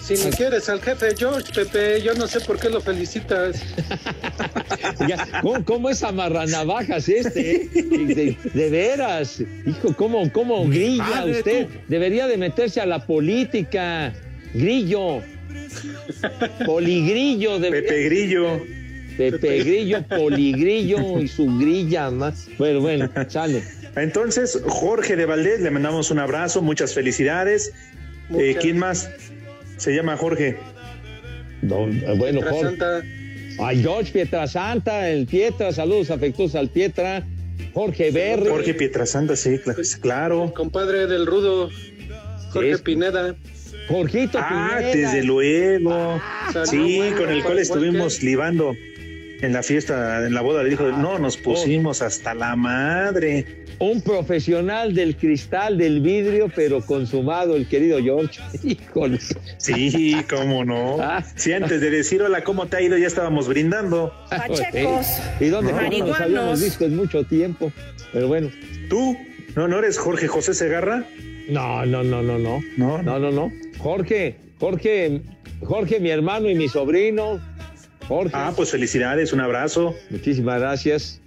Si ni quieres al jefe George, Pepe, yo no sé por qué lo felicitas. [laughs] ¿Cómo, cómo es amarranavajas este? eh? De, de veras. Hijo, ¿cómo, cómo grilla usted? tú. Debería de meterse a la política. Grillo. Poligrillo. De... Pepe Grillo. Pepe Grillo, Poligrillo y su grilla más. Bueno, bueno, sale. Entonces, Jorge de Valdés, le mandamos un abrazo, muchas felicidades. Eh. ¿Quién más? Se llama Jorge. Don- eh, bueno, Jorge. Santa, Ay, George Pietrasanta, el Pietra, saludos afectuosos al Pietra. Jorge Berry. Jorge Pietrasanta, sí, cla- claro. compadre del rudo, Jorge Sí. Pineda. Jorgito Ah, Pineda. desde luego. Salud, Sí, bueno, con el cual estuvimos que- libando en la fiesta, en la boda. Le dijo, no, nos pusimos hasta la madre. Un profesional del cristal, del vidrio, pero consumado, el querido George. [laughs] Híjole. Sí, cómo no. Ah. Sí, antes de decir hola, ¿cómo te ha ido? Ya estábamos brindando. Pachecos, ¿Y dónde no, nos marihuanos. habíamos visto en mucho tiempo? Pero bueno. ¿Tú? ¿No, no eres Jorge José Segarra? No, no, no, no, no. No, No, no, no. Jorge, Jorge, Jorge, mi hermano y mi sobrino. Jorge. Ah, pues felicidades, un abrazo. Muchísimas gracias.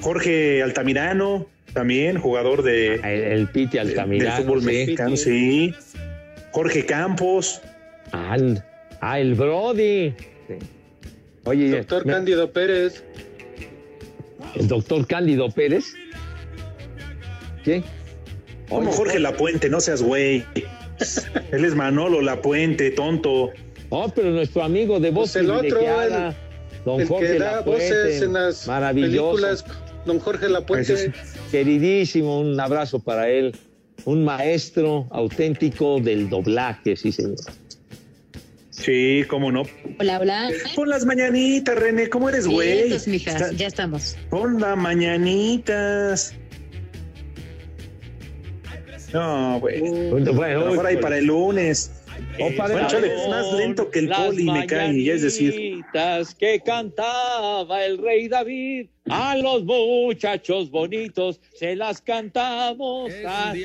Jorge Altamirano, también jugador de, El, el Piti del Altamirano. fútbol sí. mexicano, sí. Jorge Campos. Ah, el, ah, el Brody. Sí. Oye, Doctor me- Cándido Pérez. el doctor Cándido Pérez. ¿Qué? Como Jorge Lapuente, no seas güey. Él es Manolo Lapuente, tonto. Oh, pero nuestro amigo de voz Pues el otro, privilegiada, don el Jorge que da Lapuente, voces en las maravilloso, películas, don Jorge Lapuente. Ese queridísimo, un abrazo para él, un maestro auténtico del doblaje, sí señor. Sí, cómo no. Hola, hola. Pon las mañanitas, René, ¿cómo eres, güey? Está- ya estamos. Pon las mañanitas. No, güey. Bueno, Mejor ahí para el lunes. O para Bueno, el chale, varón, más lento que el poli me cae, y es decir. mañanitas que cantaba el rey David, a los muchachos bonitos se las cantamos así.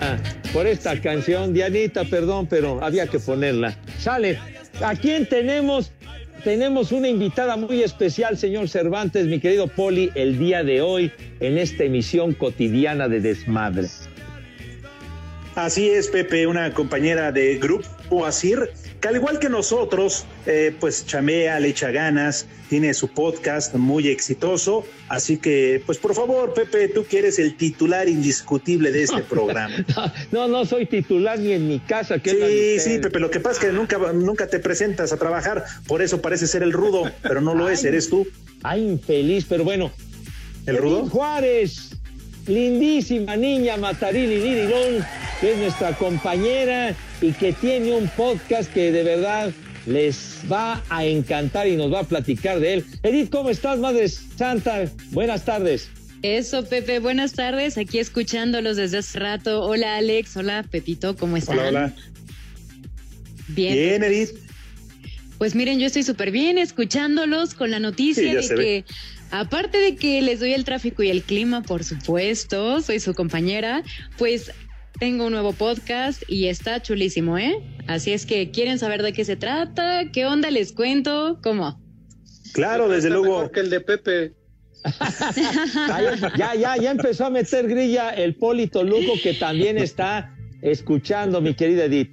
Ah, por esta canción, Dianita, perdón, pero había que ponerla. Sale. ¿A quién tenemos? Tenemos una invitada muy especial, señor Cervantes, mi querido Poli, el día de hoy en esta emisión cotidiana de Desmadre. Así es, Pepe, una compañera de Grupo Asir, que al igual que nosotros, eh, pues chamea, le echa ganas, tiene su podcast muy exitoso. Así que, pues por favor, Pepe, tú que eres el titular indiscutible de este [laughs] programa. No, no soy titular ni en mi casa. Sí, ustedes. sí, Pepe, lo que pasa es que nunca, nunca te presentas a trabajar, por eso parece ser el rudo, pero no lo es, eres tú. Ay, infeliz, pero bueno. ¿El rudo? Juárez. Lindísima niña Matarili Lirirón, que es nuestra compañera y que tiene un podcast que de verdad les va a encantar y nos va a platicar de él. Edith, ¿cómo estás, Madre Santa? Buenas tardes. Eso, Pepe, buenas tardes. Aquí escuchándolos desde hace rato. Hola, Alex. Hola, Pepito, ¿cómo están? Hola, hola. Bien. Bien, Edith. Pues miren, yo estoy súper bien escuchándolos con la noticia Sí, de que, ve. Aparte de que les doy el tráfico y el clima, por supuesto, soy su compañera, pues tengo un nuevo podcast y está chulísimo, ¿eh? Así es que, ¿quieren saber de qué se trata? ¿Qué onda? Les cuento. ¿Cómo? Claro, desde luego. que el de Pepe. [laughs] Ya, ya, ya empezó a meter grilla el Polito Luco, que también está escuchando, mi querida Edith.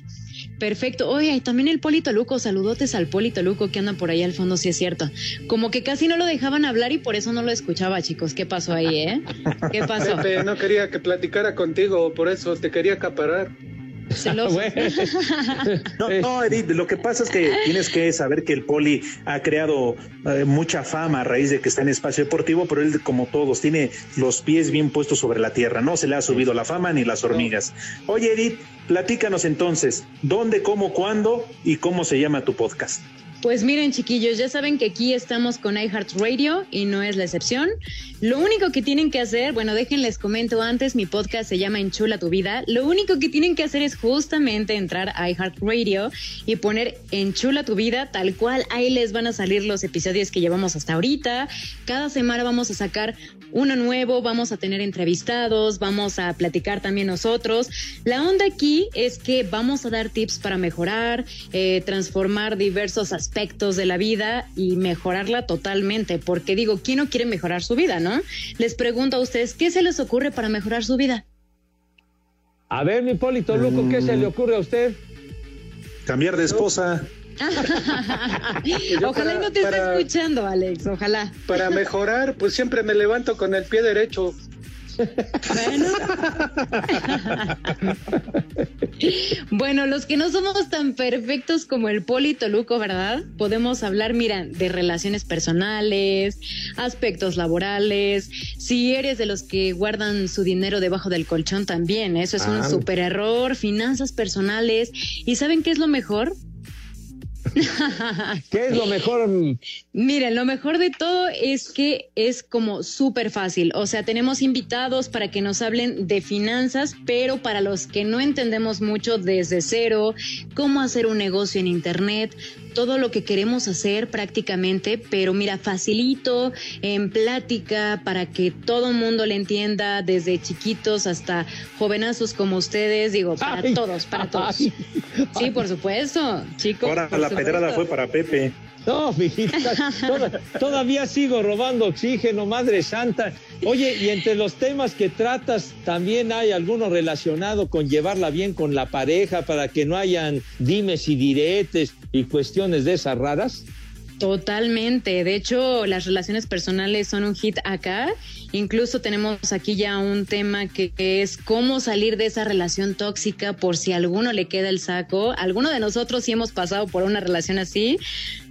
Perfecto. Oye, también el Polito Luco, saludotes al Polito Luco que anda por ahí al fondo, si es cierto. Como que casi no lo dejaban hablar y por eso no lo escuchaba, chicos. ¿Qué pasó ahí, eh? ¿Qué pasó? No quería que platicara contigo, por eso te quería acaparar. Celoso. [laughs] No, no, Edith, lo que pasa es que tienes que saber que el Poli ha creado eh, mucha fama a raíz de que está en espacio deportivo, pero él, como todos, tiene los pies bien puestos sobre la tierra. No se le ha subido la fama ni las hormigas. Oye, Edith, platícanos entonces, ¿dónde, cómo, cuándo y cómo se llama tu podcast? Pues miren, chiquillos, ya saben que aquí estamos con iHeartRadio y no es la excepción. Lo único que tienen que hacer, bueno, déjenles comento antes, mi podcast se llama Enchula tu vida. Lo único que tienen que hacer es justamente entrar a iHeartRadio y poner Enchula tu vida, tal cual. Ahí les van a salir los episodios que llevamos hasta ahorita. Cada semana vamos a sacar uno nuevo, vamos a tener entrevistados, vamos a platicar también nosotros. La onda aquí es que vamos a dar tips para mejorar, eh, transformar diversos aspectos de la vida y mejorarla totalmente. Porque digo, ¿quién no quiere mejorar su vida, no? Les pregunto a ustedes, ¿qué se les ocurre para mejorar su vida? A ver, mi Polito Luco, ¿qué se le ocurre a usted? Cambiar de esposa. [laughs] Ojalá y no te esté escuchando, Alex, ojalá. Para mejorar, pues siempre me levanto con el pie derecho. [laughs] Bueno, los que no somos tan perfectos como el Polito Luco, ¿verdad? Podemos hablar, mira, de relaciones personales, aspectos laborales. Si eres de los que guardan su dinero debajo del colchón también, eso es un Ah. súper error. Finanzas personales. ¿Y saben qué es lo mejor? ¿Qué es lo mejor? Miren, lo mejor de todo es que es como súper fácil. O sea, tenemos invitados para que nos hablen de finanzas, pero para los que no entendemos mucho desde cero, cómo hacer un negocio en Internet, todo lo que queremos hacer prácticamente, pero mira, facilito, en plática, para que todo el mundo le entienda, desde chiquitos hasta jovenazos como ustedes, digo, para Ay, todos, para todos. ay, Sí, por supuesto, chicos. Ahora por la supuesto. pedrada fue para Pepe. No, mijita, toda- todavía sigo robando oxígeno, Madre Santa. Oye, y entre los temas que tratas, también hay alguno relacionado con llevarla bien con la pareja para que no hayan dimes y diretes y cuestiones de esas raras. Totalmente. De hecho, las relaciones personales son un hit acá. Incluso tenemos aquí ya un tema que es cómo salir de esa relación tóxica por si a alguno le queda el saco. Alguno de nosotros sí hemos pasado por una relación así.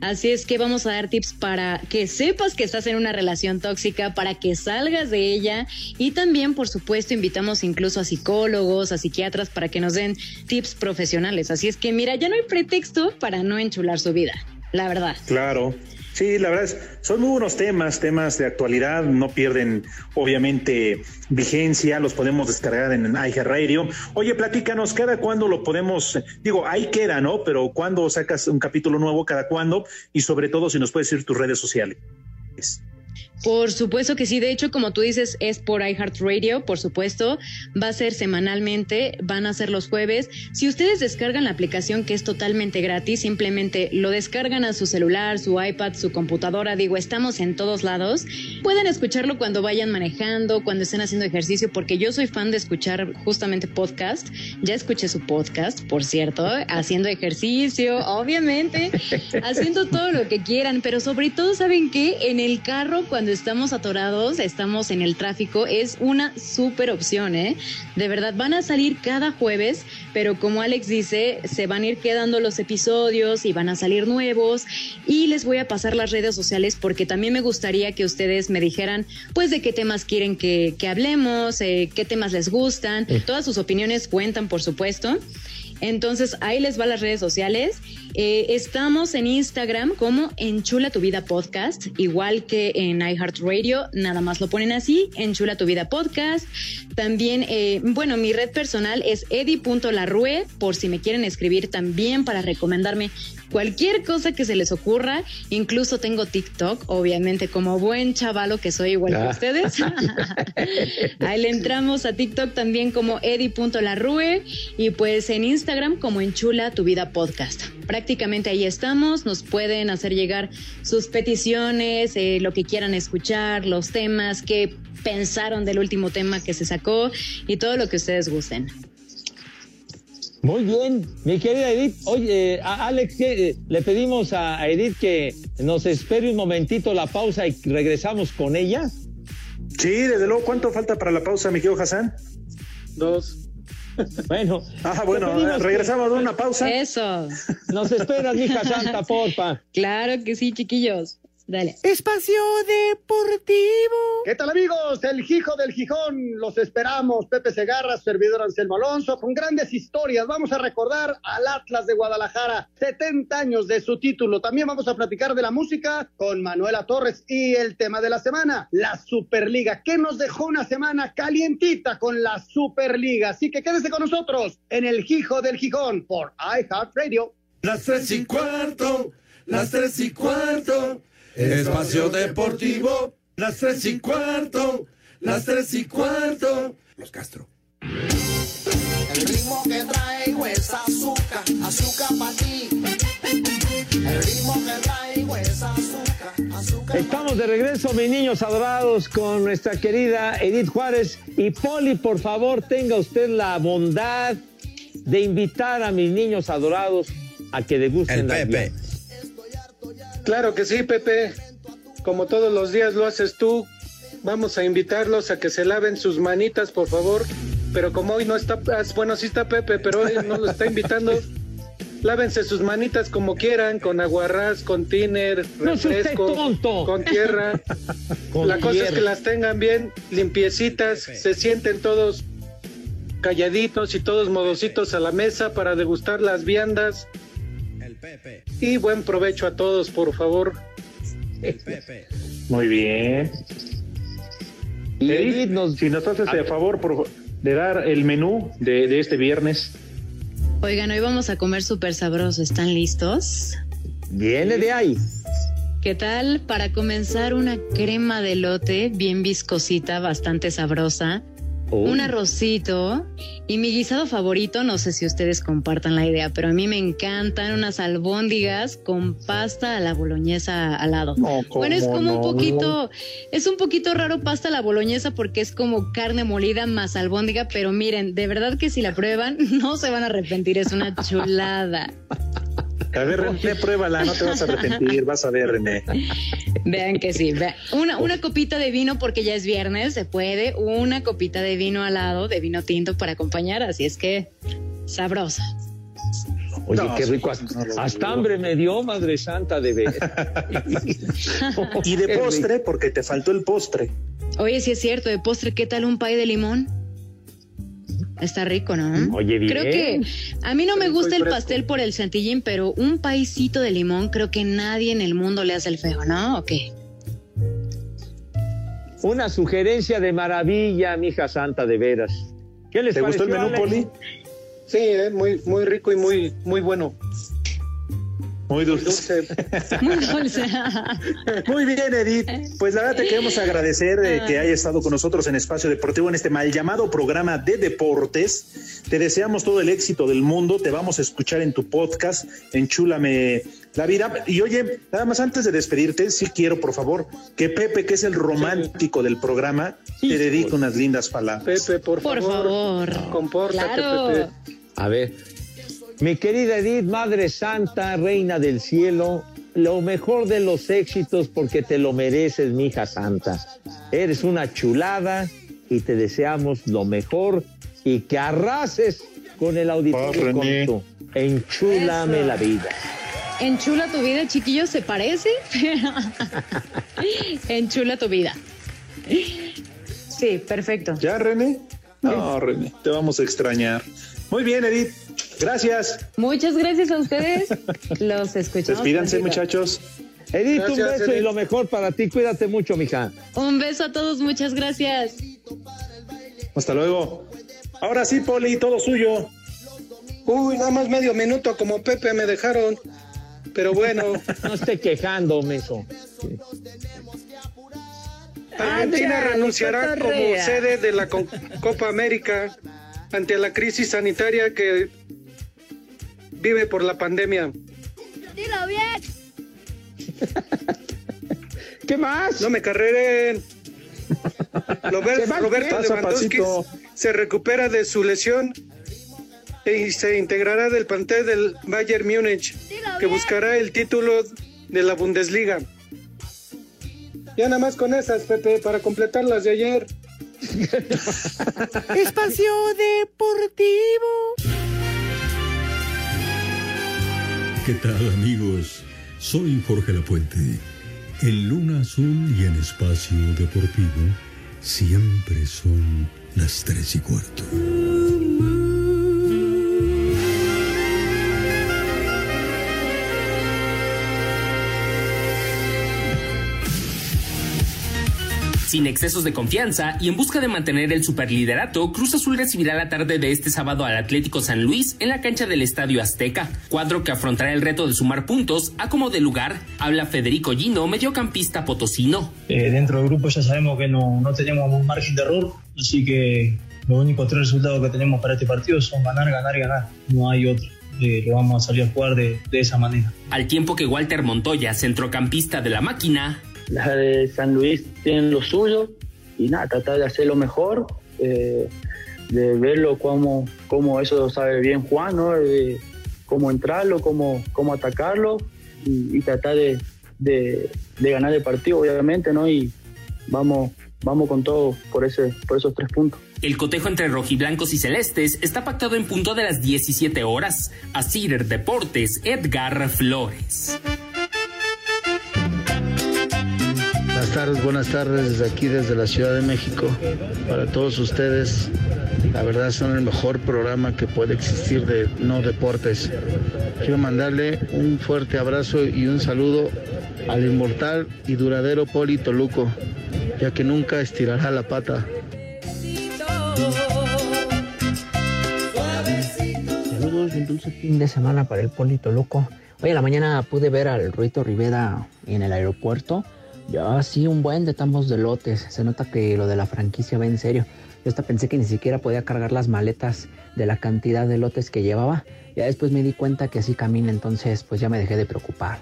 Así es que vamos a dar tips para que sepas que estás en una relación tóxica, para que salgas de ella. Y también, por supuesto, invitamos incluso a psicólogos, a psiquiatras para que nos den tips profesionales. Así es que, mira, ya no hay pretexto para no enchular su vida. La verdad. Claro. Sí, la verdad es, son muy buenos temas, temas de actualidad, no pierden obviamente vigencia, los podemos descargar en iHeartRadio. Oye, platícanos, ¿cada cuándo lo podemos, digo, ahí queda, ¿no? Pero ¿cuándo sacas un capítulo nuevo, cada cuándo? Y sobre todo, si nos puedes decir tus redes sociales. Por supuesto que sí, de hecho, como tú dices, es por iHeartRadio, por supuesto, va a ser semanalmente, van a ser los jueves. Si ustedes descargan la aplicación que es totalmente gratis, simplemente lo descargan a su celular, su iPad, su computadora, digo, estamos en todos lados. Pueden escucharlo cuando vayan manejando, cuando estén haciendo ejercicio, porque yo soy fan de escuchar justamente podcast. Ya escuché su podcast, por cierto, haciendo ejercicio, obviamente, [laughs] haciendo todo lo que quieran, pero sobre todo, ¿saben qué? En el carro, cuando cuando estamos atorados, estamos en el tráfico, es una súper opción, ¿eh? De verdad, van a salir cada jueves, pero como Alex dice, se van a ir quedando los episodios y van a salir nuevos. Y les voy a pasar las redes sociales porque también me gustaría que ustedes me dijeran, pues, de qué temas quieren que, que hablemos, eh, qué temas les gustan. Todas sus opiniones cuentan, por supuesto. Entonces, ahí les va las redes sociales. Eh, estamos en Instagram como Enchula tu vida podcast, igual que en iHeartRadio, nada más lo ponen así, Enchula tu vida podcast. También, eh, bueno, mi red personal es edi.larrue, por si me quieren escribir también para recomendarme cualquier cosa que se les ocurra. Incluso tengo TikTok, obviamente, como buen chavalo que soy igual que Ah. ustedes. [laughs] Ahí le entramos a TikTok también como edi.larrue y pues en Instagram como Enchula tu vida podcast. Prácticamente ahí estamos, nos pueden hacer llegar sus peticiones, eh, lo que quieran escuchar, los temas, qué pensaron del último tema que se sacó y todo lo que ustedes gusten. Muy bien, mi querida Edith. Oye, a Alex, ¿qué? le pedimos a a Edith que nos espere un momentito la pausa y regresamos con ella. Sí, desde luego, ¿cuánto falta para la pausa, mi querido Hassan? Dos. Bueno. Ah, bueno, que- regresamos de una pausa. Eso. Nos esperas, mija [laughs] santa, porfa. Claro que sí, chiquillos. Dale. Espacio Deportivo. ¿Qué tal amigos? El Hijo del Gijón, los esperamos. Pepe Segarra, servidor Anselmo Alonso, con grandes historias. Vamos a recordar al Atlas de Guadalajara, 70 años de su título. También vamos a platicar de la música con Manuela Torres y el tema de la semana, la Superliga, que nos dejó una semana calientita con la Superliga. Así que quédese con nosotros en el Hijo del Gijón por iHeartRadio. Las tres y cuarto, las tres y cuarto, espacio deportivo, las tres y cuarto, las tres y cuarto. Los Castro. El ritmo que traigo es azúcar, azúcar para ti. El ritmo que traigo es azúcar, azúcar Estamos de regreso, mis niños adorados, con nuestra querida Edith Juárez. Y Poli, por favor, tenga usted la bondad de invitar a mis niños adorados a que degusten El las Pepe. viandas. Claro que sí, Pepe. Como todos los días lo haces tú, vamos a invitarlos a que se laven sus manitas, por favor. Pero como hoy no está, ah, bueno, sí está Pepe, pero hoy no lo está invitando. [laughs] Lávense sus manitas como quieran, con aguarrás, con tiner, refresco, con tierra. [laughs] Con La cosa es que las tengan bien limpiecitas, se sienten todos calladitos y todos modositos a la mesa para degustar las viandas. Y buen provecho a todos, por favor. Muy bien. Edith, si nos haces el favor por, de dar el menú de, de este viernes. Oigan, hoy vamos a comer súper sabroso. ¿Están listos? Viene de ahí. ¿Qué tal? Para comenzar, una crema de lote bien viscosita, bastante sabrosa. Un arrocito y mi guisado favorito, no sé si ustedes compartan la idea, pero a mí me encantan unas albóndigas con pasta a la boloñesa al lado. bueno, es ¿cómo como un no? poquito, es un poquito raro pasta a la boloñesa porque es como carne molida más albóndiga, pero miren, de verdad que si la prueban [laughs] no se van a arrepentir, es una chulada. A ver, René, pruébala, no te vas a arrepentir, vas a ver, René. Vean que sí. vean. Una, una copita de vino porque ya es viernes, se puede. Una copita de vino al lado, de vino tinto para acompañar. Así es que sabrosa. Oye, No, qué rico. Hasta, hasta hambre me dio, Madre Santa, de ver. [laughs] [laughs] Y de postre, porque te faltó el postre. Oye, sí es cierto, de postre, ¿qué tal un pay de limón? Está rico, ¿no? Oye, bien. Creo que a mí no me gusta el pastel por el santillín, pero un paisito de limón creo que nadie en el mundo le hace el feo, ¿no? ¿O qué? Una sugerencia de maravilla, mija santa, de veras. ¿Qué les ¿Te gustó el menú, Alex? Poli? Sí, eh, muy, muy rico y muy, muy bueno. Muy dulce. [laughs] Muy dulce. Muy bien, Edith. Pues la verdad te queremos agradecer eh, que haya estado con nosotros en Espacio Deportivo en este mal llamado programa de deportes. Te deseamos todo el éxito del mundo. Te vamos a escuchar en tu podcast, en Chúlame la vida. Y oye, nada más antes de despedirte, sí quiero, por favor, que Pepe, que es el romántico del programa, te dedique unas lindas palabras. Pepe, por, Por favor. favor. Compórtate, Claro. Pepe. A ver. Mi querida Edith, Madre Santa, Reina del Cielo, lo mejor de los éxitos porque te lo mereces, mi hija santa. Eres una chulada y te deseamos lo mejor y que arrases con el auditorio con tu enchúlame Eso. la vida. Enchula tu vida, chiquillos, ¿se parece? [laughs] Enchula tu vida. Sí, perfecto. ¿Ya, René? No, René, te vamos a extrañar. Muy bien, Edith. Gracias. Muchas gracias a ustedes. Los escuchamos. Despídanse, muchachos. Edith, un beso y lo mejor para ti. Cuídate mucho, mija. Un beso a todos, muchas gracias. Hasta luego. Ahora sí, Poli, todo suyo. Uy, nada más medio minuto como Pepe me dejaron. Pero bueno, [laughs] No esté quejando, meso. Argentina renunciará como sede de la Co- Copa América ante la crisis sanitaria que vive por la pandemia. Dilo bien. [laughs] ¿Qué más? No me carreren. Robert- ¿Qué más Roberto? Lewandowski se recupera de su lesión y se integrará del plantel del Bayern Múnich, que buscará el título de la Bundesliga. Ya nada más con esas, Pepe, para completar las de ayer. [laughs] Espacio Deportivo. ¿Qué tal amigos? Soy Jorge Lapuente. En Luna Azul y en Espacio Deportivo siempre son las tres y cuarto. Sin excesos de confianza y en busca de mantener el superliderato, Cruz Azul recibirá la tarde de este sábado al Atlético San Luis en la cancha del Estadio Azteca, cuadro que afrontará el reto de sumar puntos a como de lugar, habla Federico Gino, mediocampista potosino. Eh, dentro del grupo ya sabemos que no, no tenemos un margen de error, así que los únicos tres resultados que tenemos para este partido son ganar, ganar y ganar. No hay otro. Eh, lo vamos a salir a jugar de, de esa manera. Al tiempo que Walter Montoya, centrocampista de la máquina, las de San Luis tienen lo suyo y nada, tratar de hacer lo mejor, eh, de verlo como, como eso sabe bien Juan, ¿no? De cómo entrarlo, cómo, cómo atacarlo y, y tratar de, de- ganar el partido, obviamente, ¿no? Y vamos, vamos con todo por, ese, por esos tres puntos. El cotejo entre rojiblancos y celestes está pactado en punto de las 17 horas. Asir Deportes, Edgar Flores. Buenas tardes, buenas tardes desde aquí, desde la Ciudad de México. Para todos ustedes, la verdad son el mejor programa que puede existir de no deportes. Quiero mandarle un fuerte abrazo y un saludo al inmortal y duradero Poli Toluco, ya que nunca estirará la pata. Saludos y un dulce fin de semana para el Polito Loco. Hoy en la mañana pude ver al Ruito Rivera en el aeropuerto. Ya sí, un buen de tambos de lotes. Se nota que lo de la franquicia va en serio. Yo hasta pensé que ni siquiera podía cargar las maletas de la cantidad de lotes que llevaba. Ya después me di cuenta que así camina, entonces pues ya me dejé de preocupar.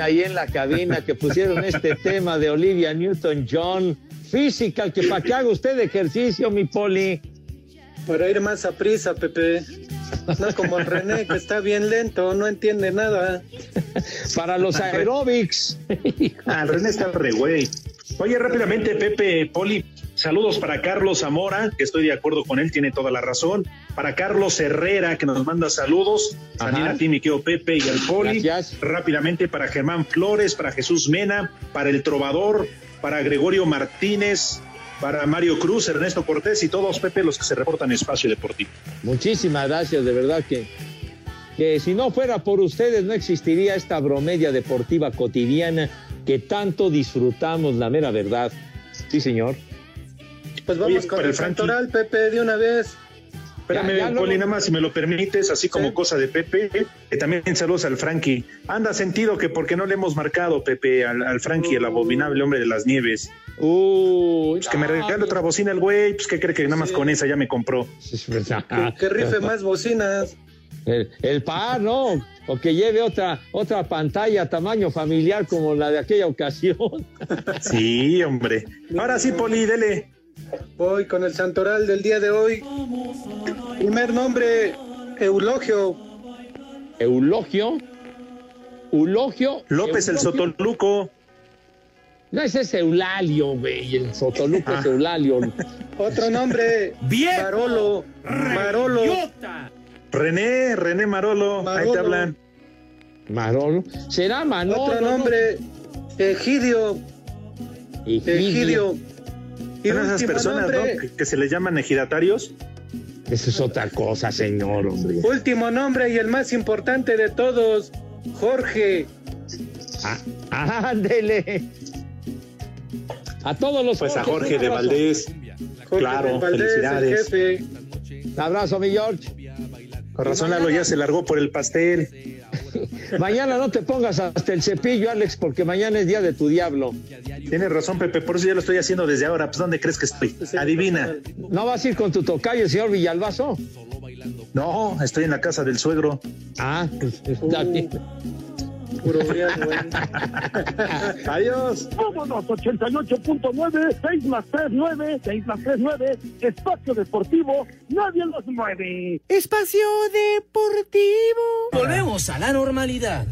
Ahí en la cabina que pusieron este [laughs] tema de Olivia Newton-John. Physical, que para que haga usted ejercicio, mi poli. Para ir más a prisa, Pepe. No como el René, que está bien lento, no entiende nada. [laughs] Para los aeróbics. [laughs] Ah, René está re güey. Oye, rápidamente, Pepe Poli, saludos para Carlos Zamora, que estoy de acuerdo con él, tiene toda la razón. Para Carlos Herrera, que nos manda saludos. También a ti, mi querido Pepe y al Poli. Rápidamente para Germán Flores, para Jesús Mena, para El Trovador, para Gregorio Martínez, para Mario Cruz, Ernesto Cortés y todos, Pepe, los que se reportan en Espacio Deportivo. Muchísimas gracias, de verdad que, que si no fuera por ustedes no existiría esta bromedia deportiva cotidiana que tanto disfrutamos, la mera verdad. Sí, señor. Pues vamos Oye, con el santoral, Pepe, de una vez. Espérame, Ya- ya Poli, nada más, si me lo permites, así como cosa de Pepe, que también saludos al Frankie. Anda sentido que porque no le hemos marcado, Pepe, al, al Frankie, el abominable hombre de las nieves. Uy, Pues que me regale otra bocina el güey, pues que cree que nada más con esa ya me compró. Que, que rife más bocinas. El, el par, ¿no? O que lleve otra, otra pantalla tamaño familiar como la de aquella ocasión. Sí, hombre. Ahora sí, Poli, dele. Voy con el santoral del día de hoy. Primer nombre, Eulogio. Eulogio. Eulogio. López el. Sotoluco. No, ese es Eulalio, güey. El Sotoluco Ah. es [laughs] Eulalio. Otro nombre, Marolo. Marolo. René, René Marolo. Ahí Marolo. te hablan. Marolo. ¿Será Manolo? Otro nombre, Egidio. Egidio. Y Son esas personas, nombre, ¿no? Que, que se les llaman ejidatarios. Esa es otra cosa, señor, hombre. último nombre y el más importante de todos, Jorge. Ah, ándele. A todos los Pues a Jorge de. Valdés. Jorge Claro, Valdés, el felicidades. jefe. Un abrazo, mi George. Con razón Lalo ya se largó por el pastel. [laughs] Mañana no te pongas hasta el cepillo, Alex, porque mañana es día de tu diablo. Tienes razón, Pepe, por eso ya lo estoy haciendo desde ahora. Pues ¿dónde crees que estoy? Adivina. ¿No vas a ir con tu tocayo, señor Villalbazo? No, estoy en la casa del suegro. Ah, pues está bien. Puro briago, güey. [laughs] Adiós. Vámonos, 88.9, 6 más 3, 9, 6 más 3, 9, espacio deportivo, nadie los mueve. Espacio Deportivo. Volvemos a la normalidad.